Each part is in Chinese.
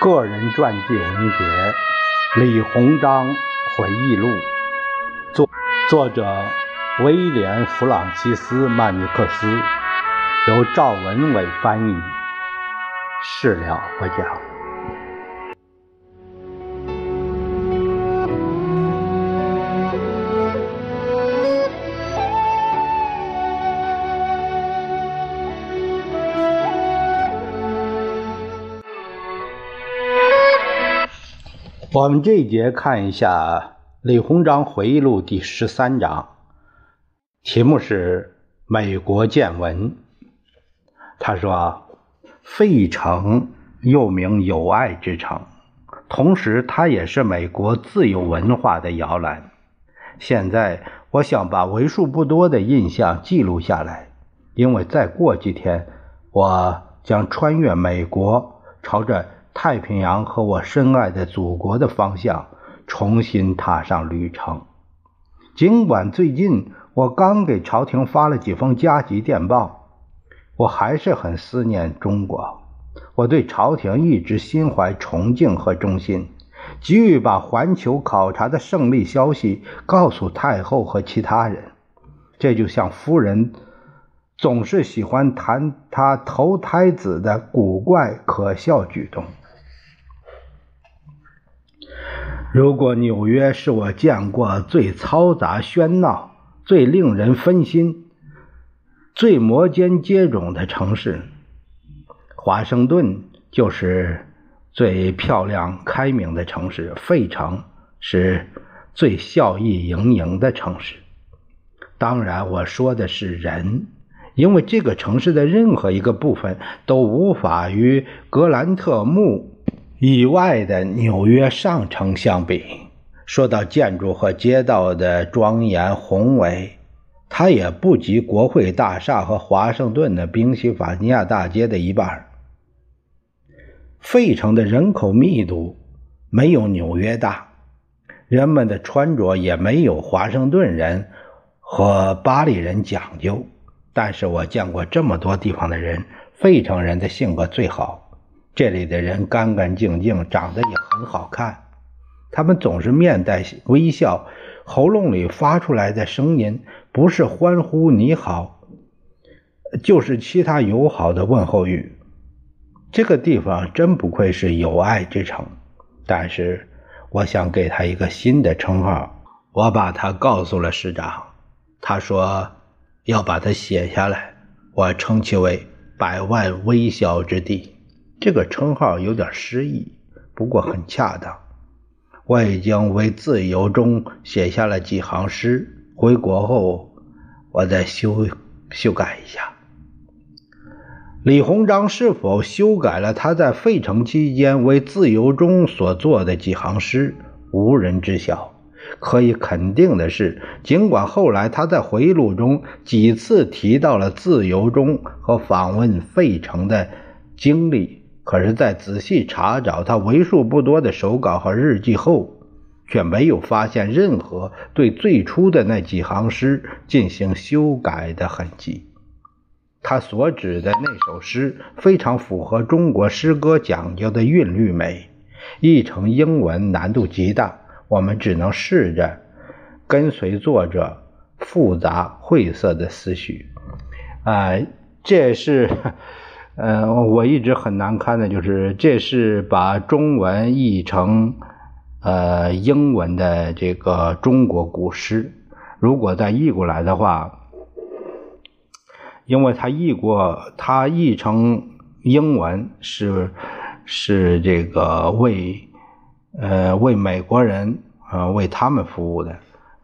个人传记文学《李鸿章回忆录》，作作者威廉·弗朗西斯·曼尼克斯，由赵文伟翻译，事了不讲。我们这一节看一下《李鸿章回忆录》第十三章，题目是“美国见闻”。他说：“费城又名友爱之城，同时它也是美国自由文化的摇篮。现在，我想把为数不多的印象记录下来，因为再过几天，我将穿越美国，朝着……”太平洋和我深爱的祖国的方向，重新踏上旅程。尽管最近我刚给朝廷发了几封加急电报，我还是很思念中国。我对朝廷一直心怀崇敬和忠心，急于把环球考察的胜利消息告诉太后和其他人。这就像夫人总是喜欢谈她投胎子的古怪可笑举动。如果纽约是我见过最嘈杂喧闹、最令人分心、最摩肩接踵的城市，华盛顿就是最漂亮开明的城市，费城是最笑意盈盈的城市。当然，我说的是人，因为这个城市的任何一个部分都无法与格兰特墓。以外的纽约上城相比，说到建筑和街道的庄严宏伟，它也不及国会大厦和华盛顿的宾夕法尼亚大街的一半。费城的人口密度没有纽约大，人们的穿着也没有华盛顿人和巴黎人讲究。但是我见过这么多地方的人，费城人的性格最好。这里的人干干净净，长得也很好看。他们总是面带微笑，喉咙里发出来的声音不是欢呼你好，就是其他友好的问候语。这个地方真不愧是友爱之城。但是，我想给他一个新的称号，我把它告诉了市长，他说要把它写下来，我称其为“百万微笑之地”。这个称号有点诗意，不过很恰当。我已经为自由中写下了几行诗，回国后我再修修改一下。李鸿章是否修改了他在费城期间为自由中所作的几行诗，无人知晓。可以肯定的是，尽管后来他在回忆录中几次提到了自由中和访问费城的经历。可是，在仔细查找他为数不多的手稿和日记后，却没有发现任何对最初的那几行诗进行修改的痕迹。他所指的那首诗非常符合中国诗歌讲究的韵律美，译成英文难度极大。我们只能试着跟随作者复杂晦涩的思绪。啊，这是。呃，我一直很难堪的，就是这是把中文译成呃英文的这个中国古诗。如果再译过来的话，因为他译过，他译成英文是是这个为呃为美国人呃为他们服务的，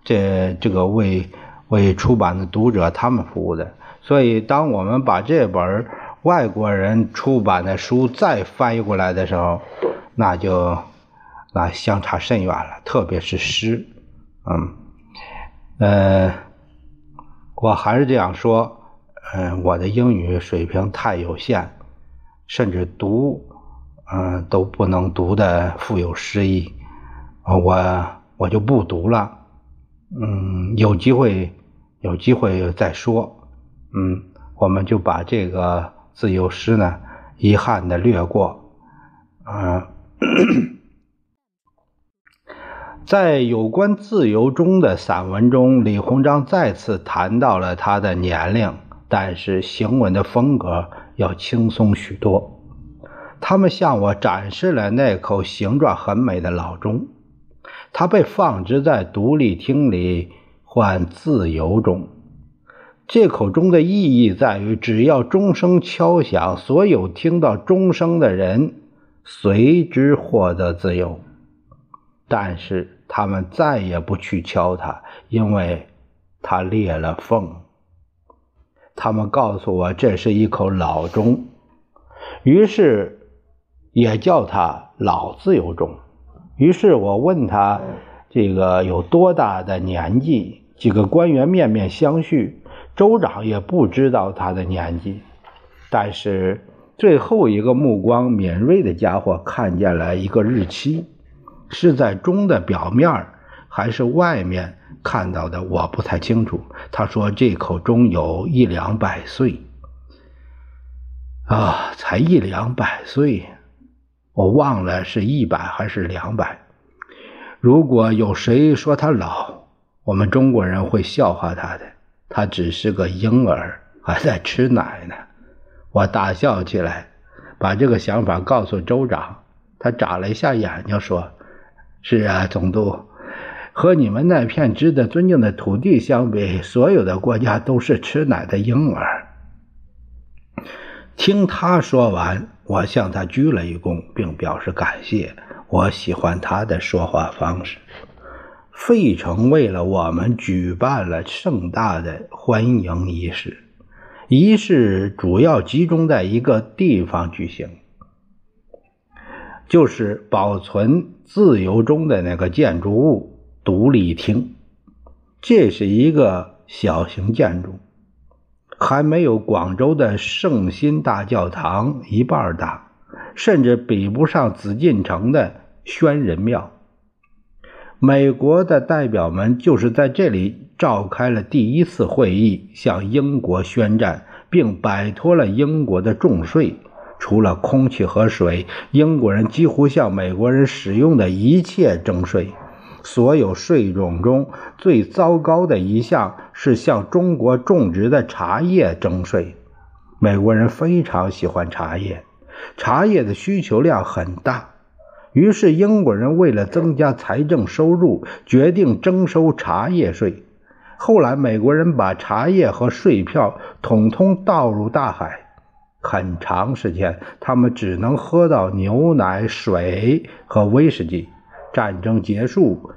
这这个为为出版的读者他们服务的。所以，当我们把这本外国人出版的书再翻译过来的时候，那就那相差甚远了。特别是诗，嗯，呃，我还是这样说，嗯，我的英语水平太有限，甚至读，嗯，都不能读的富有诗意，我我就不读了，嗯，有机会有机会再说，嗯，我们就把这个。自由诗呢，遗憾的略过，嗯，在有关自由中的散文中，李鸿章再次谈到了他的年龄，但是行文的风格要轻松许多。他们向我展示了那口形状很美的老钟，它被放置在独立厅里换自由钟。这口钟的意义在于，只要钟声敲响，所有听到钟声的人随之获得自由。但是他们再也不去敲它，因为它裂了缝。他们告诉我这是一口老钟，于是也叫它老自由钟。于是我问他这个有多大的年纪，几个官员面面相觑。州长也不知道他的年纪，但是最后一个目光敏锐的家伙看见了一个日期，是在钟的表面还是外面看到的，我不太清楚。他说这口钟有一两百岁，啊，才一两百岁，我忘了是一百还是两百。如果有谁说他老，我们中国人会笑话他的。他只是个婴儿，还在吃奶呢。我大笑起来，把这个想法告诉州长。他眨了一下眼睛，说：“是啊，总督，和你们那片值得尊敬的土地相比，所有的国家都是吃奶的婴儿。”听他说完，我向他鞠了一躬，并表示感谢。我喜欢他的说话方式。费城为了我们举办了盛大的欢迎仪式，仪式主要集中在一个地方举行，就是保存自由中的那个建筑物——独立厅。这是一个小型建筑，还没有广州的圣心大教堂一半大，甚至比不上紫禁城的宣仁庙。美国的代表们就是在这里召开了第一次会议，向英国宣战，并摆脱了英国的重税。除了空气和水，英国人几乎向美国人使用的一切征税。所有税种中最糟糕的一项是向中国种植的茶叶征税。美国人非常喜欢茶叶，茶叶的需求量很大。于是，英国人为了增加财政收入，决定征收茶叶税。后来，美国人把茶叶和税票统统倒入大海。很长时间，他们只能喝到牛奶、水和威士忌。战争结束，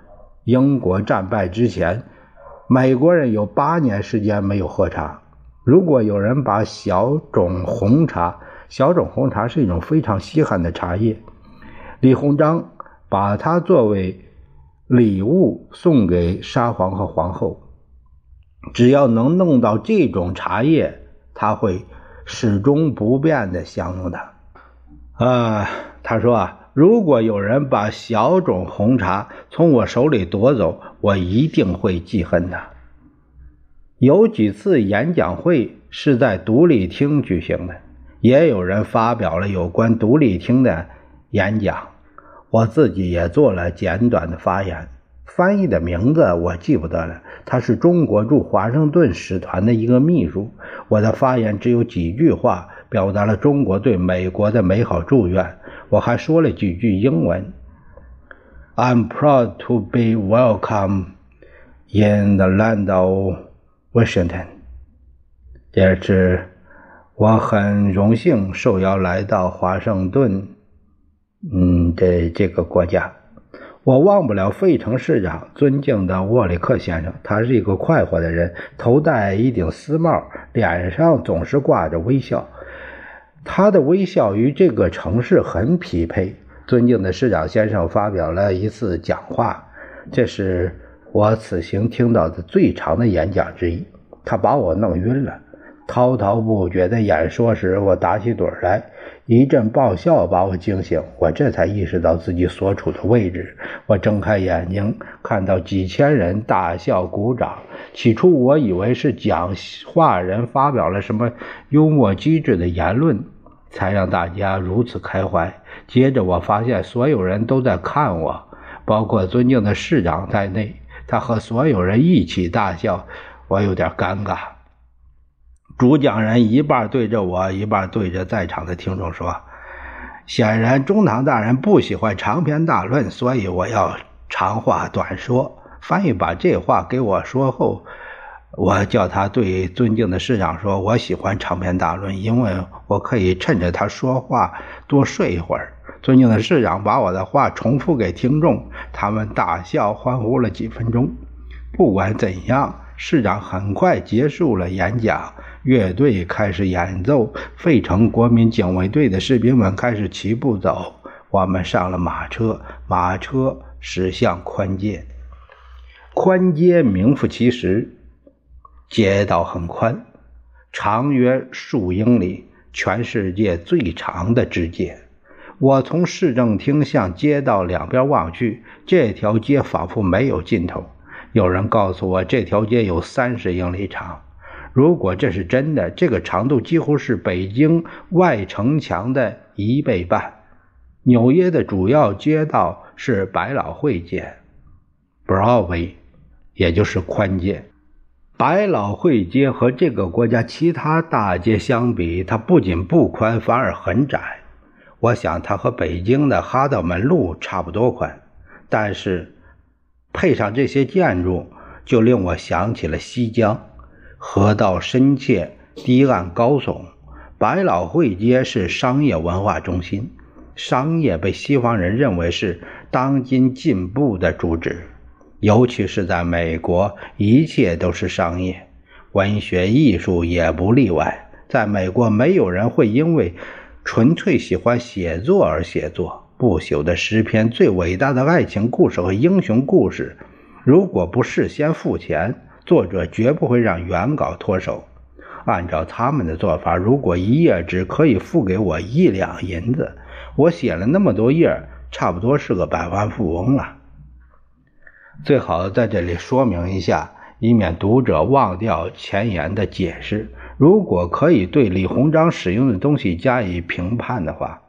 英国战败之前，美国人有八年时间没有喝茶。如果有人把小种红茶，小种红茶是一种非常稀罕的茶叶。李鸿章把它作为礼物送给沙皇和皇后。只要能弄到这种茶叶，他会始终不变的享用它。啊，他说啊，如果有人把小种红茶从我手里夺走，我一定会记恨他。有几次演讲会是在独立厅举行的，也有人发表了有关独立厅的。演讲，我自己也做了简短的发言。翻译的名字我记不得了，他是中国驻华盛顿使团的一个秘书。我的发言只有几句话，表达了中国对美国的美好祝愿。我还说了几句英文。I'm proud to be welcome in the land of Washington。这是我很荣幸受邀来到华盛顿。嗯，这这个国家，我忘不了费城市长尊敬的沃里克先生。他是一个快活的人，头戴一顶丝帽，脸上总是挂着微笑。他的微笑与这个城市很匹配。尊敬的市长先生发表了一次讲话，这是我此行听到的最长的演讲之一。他把我弄晕了。滔滔不绝的演说时，我打起盹来。一阵爆笑把我惊醒，我这才意识到自己所处的位置。我睁开眼睛，看到几千人大笑鼓掌。起初我以为是讲话人发表了什么幽默机智的言论，才让大家如此开怀。接着我发现所有人都在看我，包括尊敬的市长在内。他和所有人一起大笑，我有点尴尬。主讲人一半对着我，一半对着在场的听众说：“显然中堂大人不喜欢长篇大论，所以我要长话短说。”翻译把这话给我说后。我叫他对尊敬的市长说：“我喜欢长篇大论，因为我可以趁着他说话多睡一会儿。”尊敬的市长把我的话重复给听众，他们大笑欢呼了几分钟。不管怎样，市长很快结束了演讲，乐队开始演奏，费城国民警卫队的士兵们开始齐步走。我们上了马车，马车驶向宽街。宽街名副其实。街道很宽，长约数英里，全世界最长的支街。我从市政厅向街道两边望去，这条街仿佛没有尽头。有人告诉我，这条街有三十英里长。如果这是真的，这个长度几乎是北京外城墙的一倍半。纽约的主要街道是百老汇街 （Broadway），也就是宽街。百老汇街和这个国家其他大街相比，它不仅不宽，反而很窄。我想它和北京的哈德门路差不多宽，但是配上这些建筑，就令我想起了西江。河道深切，堤岸高耸。百老汇街是商业文化中心，商业被西方人认为是当今进步的主旨。尤其是在美国，一切都是商业，文学艺术也不例外。在美国，没有人会因为纯粹喜欢写作而写作。不朽的诗篇、最伟大的爱情故事和英雄故事，如果不事先付钱，作者绝不会让原稿脱手。按照他们的做法，如果一页纸可以付给我一两银子，我写了那么多页，差不多是个百万富翁了。最好在这里说明一下，以免读者忘掉前言的解释。如果可以对李鸿章使用的东西加以评判的话，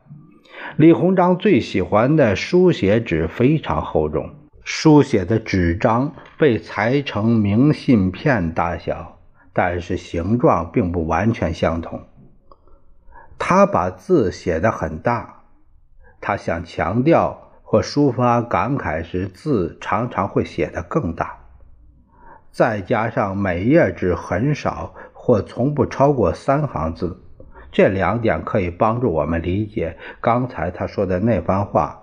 李鸿章最喜欢的书写纸非常厚重，书写的纸张被裁成明信片大小，但是形状并不完全相同。他把字写得很大，他想强调。或抒发感慨时，字常常会写得更大。再加上每页纸很少或从不超过三行字，这两点可以帮助我们理解刚才他说的那番话，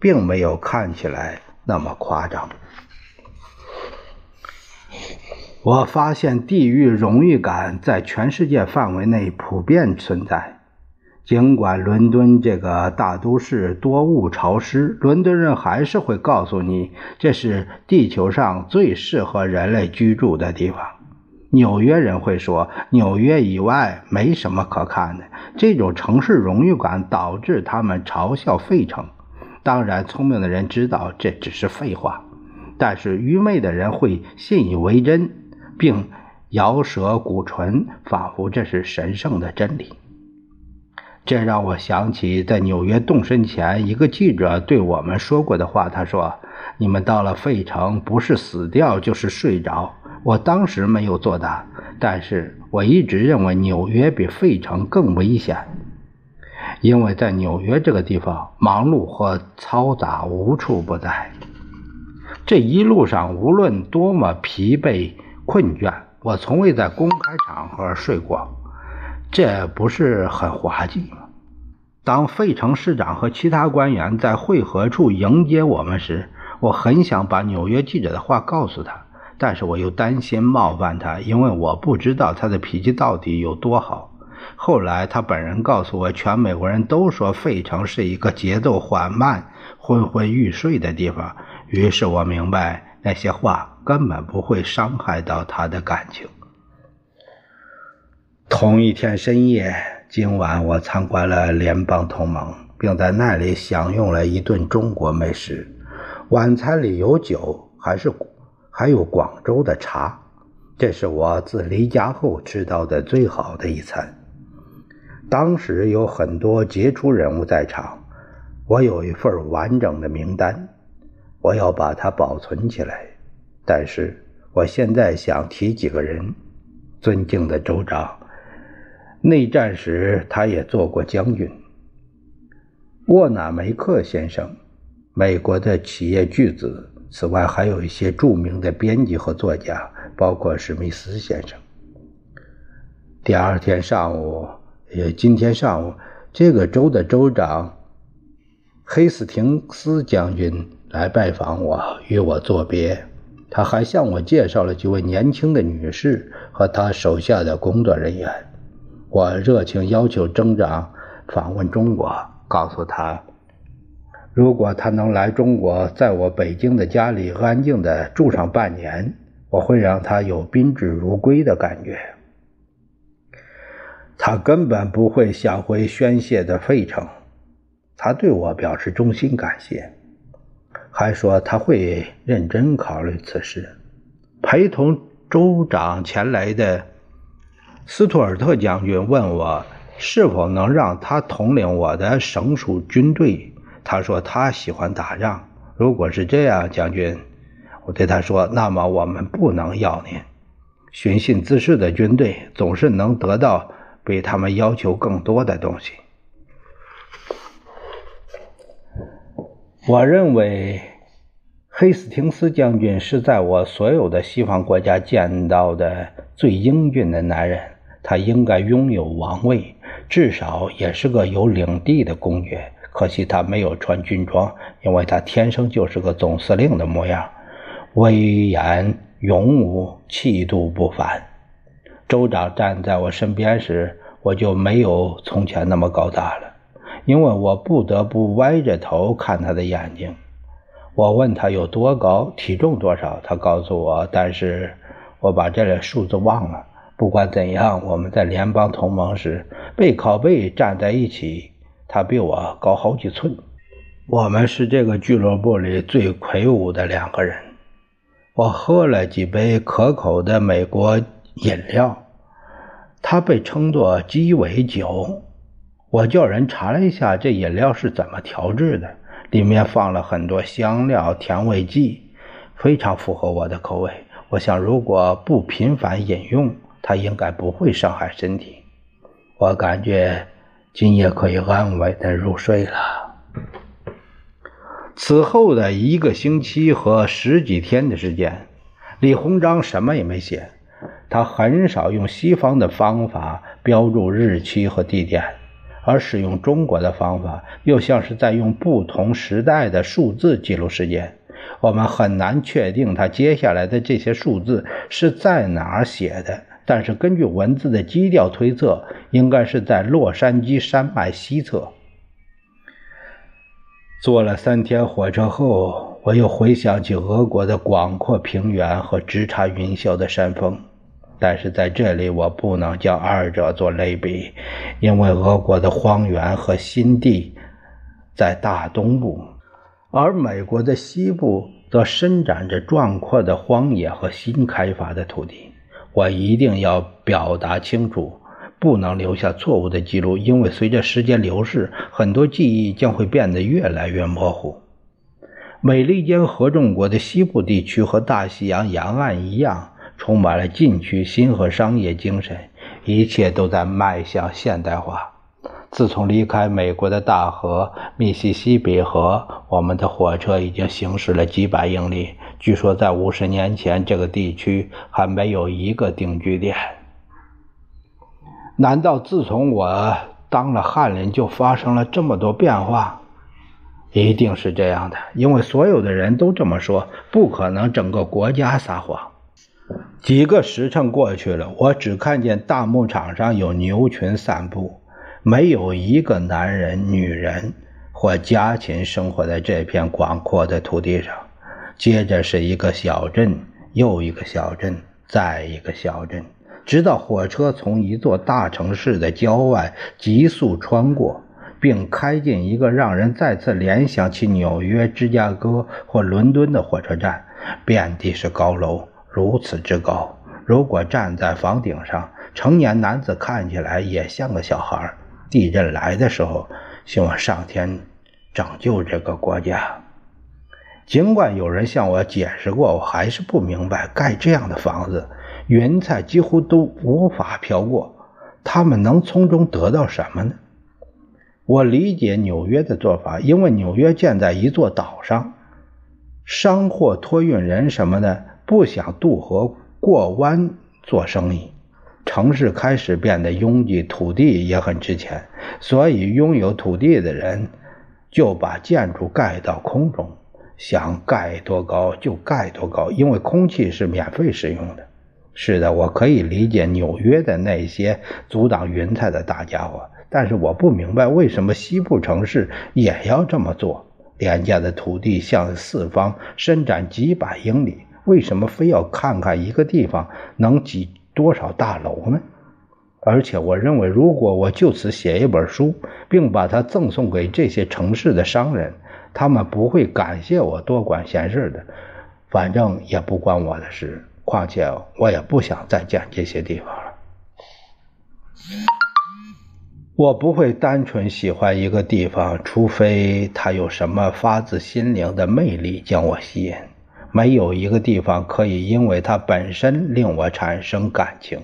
并没有看起来那么夸张。我发现地域荣誉感在全世界范围内普遍存在。尽管伦敦这个大都市多雾潮湿，伦敦人还是会告诉你这是地球上最适合人类居住的地方。纽约人会说纽约以外没什么可看的。这种城市荣誉感导致他们嘲笑费城。当然，聪明的人知道这只是废话，但是愚昧的人会信以为真，并摇舌鼓唇，仿佛这是神圣的真理。这让我想起在纽约动身前，一个记者对我们说过的话。他说：“你们到了费城，不是死掉就是睡着。”我当时没有作答，但是我一直认为纽约比费城更危险，因为在纽约这个地方，忙碌和嘈杂无处不在。这一路上，无论多么疲惫困倦，我从未在公开场合睡过。这不是很滑稽吗？当费城市长和其他官员在汇合处迎接我们时，我很想把纽约记者的话告诉他，但是我又担心冒犯他，因为我不知道他的脾气到底有多好。后来他本人告诉我，全美国人都说费城是一个节奏缓慢、昏昏欲睡的地方。于是我明白，那些话根本不会伤害到他的感情。同一天深夜，今晚我参观了联邦同盟，并在那里享用了一顿中国美食。晚餐里有酒，还是还有广州的茶。这是我自离家后吃到的最好的一餐。当时有很多杰出人物在场，我有一份完整的名单，我要把它保存起来。但是我现在想提几个人：尊敬的州长，内战时他也做过将军，沃纳梅克先生，美国的企业巨子。此外，还有一些著名的编辑和作家，包括史密斯先生。第二天上午，也今天上午，这个州的州长黑斯廷斯将军来拜访我，与我作别。他还向我介绍了几位年轻的女士和他手下的工作人员。我热情要求州长访问中国，告诉他。如果他能来中国，在我北京的家里安静地住上半年，我会让他有宾至如归的感觉。他根本不会想回宣泄的费城。他对我表示衷心感谢，还说他会认真考虑此事。陪同州长前来的斯图尔特将军问我是否能让他统领我的省属军队。他说他喜欢打仗。如果是这样，将军，我对他说，那么我们不能要您。寻衅滋事的军队总是能得到比他们要求更多的东西。我认为黑斯廷斯将军是在我所有的西方国家见到的最英俊的男人。他应该拥有王位，至少也是个有领地的公爵。可惜他没有穿军装，因为他天生就是个总司令的模样，威严勇武，气度不凡。州长站在我身边时，我就没有从前那么高大了，因为我不得不歪着头看他的眼睛。我问他有多高，体重多少，他告诉我，但是我把这类数字忘了。不管怎样，我们在联邦同盟时背靠背站在一起。他比我高好几寸，我们是这个俱乐部里最魁梧的两个人。我喝了几杯可口的美国饮料，它被称作鸡尾酒。我叫人查了一下，这饮料是怎么调制的，里面放了很多香料、甜味剂，非常符合我的口味。我想，如果不频繁饮用，它应该不会伤害身体。我感觉。今夜可以安稳的入睡了。此后的一个星期和十几天的时间，李鸿章什么也没写。他很少用西方的方法标注日期和地点，而使用中国的方法，又像是在用不同时代的数字记录时间。我们很难确定他接下来的这些数字是在哪儿写的。但是根据文字的基调推测，应该是在洛杉矶山脉西侧。坐了三天火车后，我又回想起俄国的广阔平原和直插云霄的山峰。但是在这里，我不能将二者做类比，因为俄国的荒原和新地在大东部，而美国的西部则伸展着壮阔的荒野和新开发的土地。我一定要表达清楚，不能留下错误的记录，因为随着时间流逝，很多记忆将会变得越来越模糊。美利坚合众国的西部地区和大西洋沿岸一样，充满了进取心和商业精神，一切都在迈向现代化。自从离开美国的大河密西西比河，我们的火车已经行驶了几百英里。据说在五十年前，这个地区还没有一个定居点。难道自从我当了翰林，就发生了这么多变化？一定是这样的，因为所有的人都这么说，不可能整个国家撒谎。几个时辰过去了，我只看见大牧场上有牛群散步，没有一个男人、女人或家禽生活在这片广阔的土地上。接着是一个小镇，又一个小镇，再一个小镇，直到火车从一座大城市的郊外急速穿过，并开进一个让人再次联想起纽约、芝加哥或伦敦的火车站。遍地是高楼，如此之高，如果站在房顶上，成年男子看起来也像个小孩。地震来的时候，希望上天拯救这个国家。尽管有人向我解释过，我还是不明白，盖这样的房子，云彩几乎都无法飘过，他们能从中得到什么呢？我理解纽约的做法，因为纽约建在一座岛上，商货托运人什么的不想渡河过弯做生意，城市开始变得拥挤，土地也很值钱，所以拥有土地的人就把建筑盖到空中。想盖多高就盖多高，因为空气是免费使用的。是的，我可以理解纽约的那些阻挡云彩的大家伙，但是我不明白为什么西部城市也要这么做。廉价的土地向四方伸展几百英里，为什么非要看看一个地方能挤多少大楼呢？而且，我认为，如果我就此写一本书，并把它赠送给这些城市的商人，他们不会感谢我多管闲事的，反正也不关我的事。况且我也不想再见这些地方了。我不会单纯喜欢一个地方，除非它有什么发自心灵的魅力将我吸引。没有一个地方可以因为它本身令我产生感情。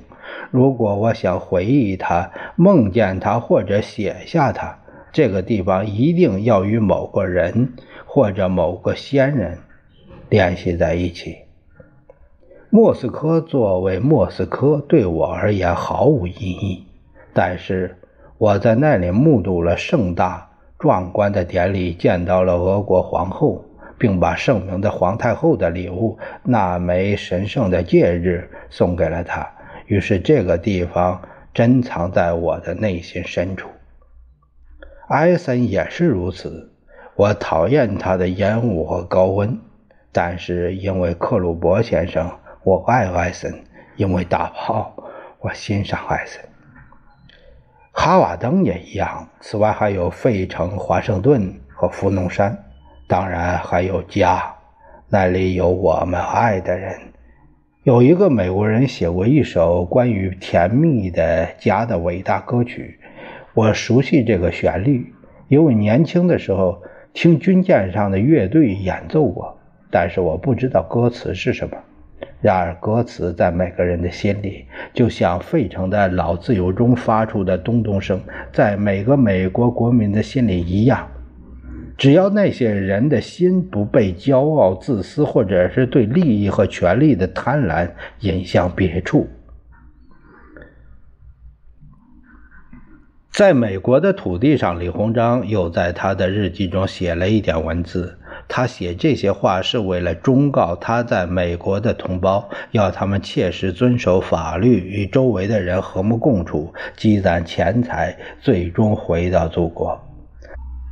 如果我想回忆它、梦见它或者写下它。这个地方一定要与某个人或者某个先人联系在一起。莫斯科作为莫斯科，对我而言毫无意义。但是我在那里目睹了盛大壮观的典礼，见到了俄国皇后，并把圣明的皇太后的礼物——那枚神圣的戒指——送给了她。于是，这个地方珍藏在我的内心深处。艾森也是如此。我讨厌他的烟雾和高温，但是因为克鲁伯先生，我爱艾森；因为大炮，我欣赏艾森。哈瓦登也一样。此外，还有费城、华盛顿和福农山，当然还有家，那里有我们爱的人。有一个美国人写过一首关于甜蜜的家的伟大歌曲。我熟悉这个旋律，因为年轻的时候听军舰上的乐队演奏过，但是我不知道歌词是什么。然而，歌词在每个人的心里，就像费城的老自由中发出的咚咚声，在每个美国国民的心里一样。只要那些人的心不被骄傲、自私，或者是对利益和权力的贪婪引向别处。在美国的土地上，李鸿章又在他的日记中写了一点文字。他写这些话是为了忠告他在美国的同胞，要他们切实遵守法律，与周围的人和睦共处，积攒钱财，最终回到祖国。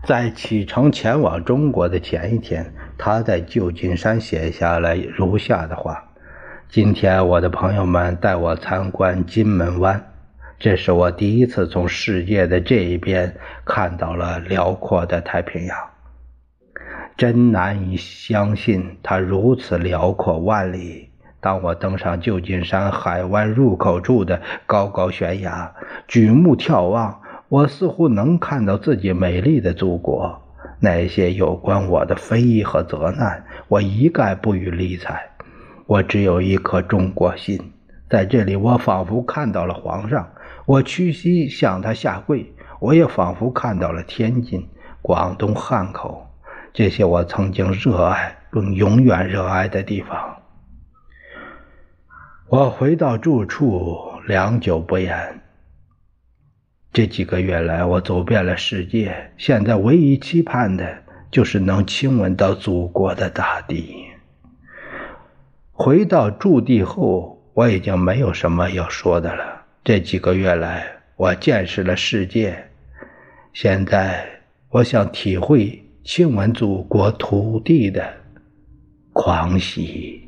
在启程前往中国的前一天，他在旧金山写下了如下的话：“今天，我的朋友们带我参观金门湾。”这是我第一次从世界的这一边看到了辽阔的太平洋，真难以相信它如此辽阔万里。当我登上旧金山海湾入口处的高高悬崖，举目眺望，我似乎能看到自己美丽的祖国。那些有关我的非议和责难，我一概不予理睬。我只有一颗中国心，在这里，我仿佛看到了皇上。我屈膝向他下跪，我也仿佛看到了天津、广东汉口这些我曾经热爱并永远热爱的地方。我回到住处，良久不言。这几个月来，我走遍了世界，现在唯一期盼的就是能亲吻到祖国的大地。回到驻地后，我已经没有什么要说的了。这几个月来，我见识了世界。现在，我想体会亲吻祖国土地的狂喜。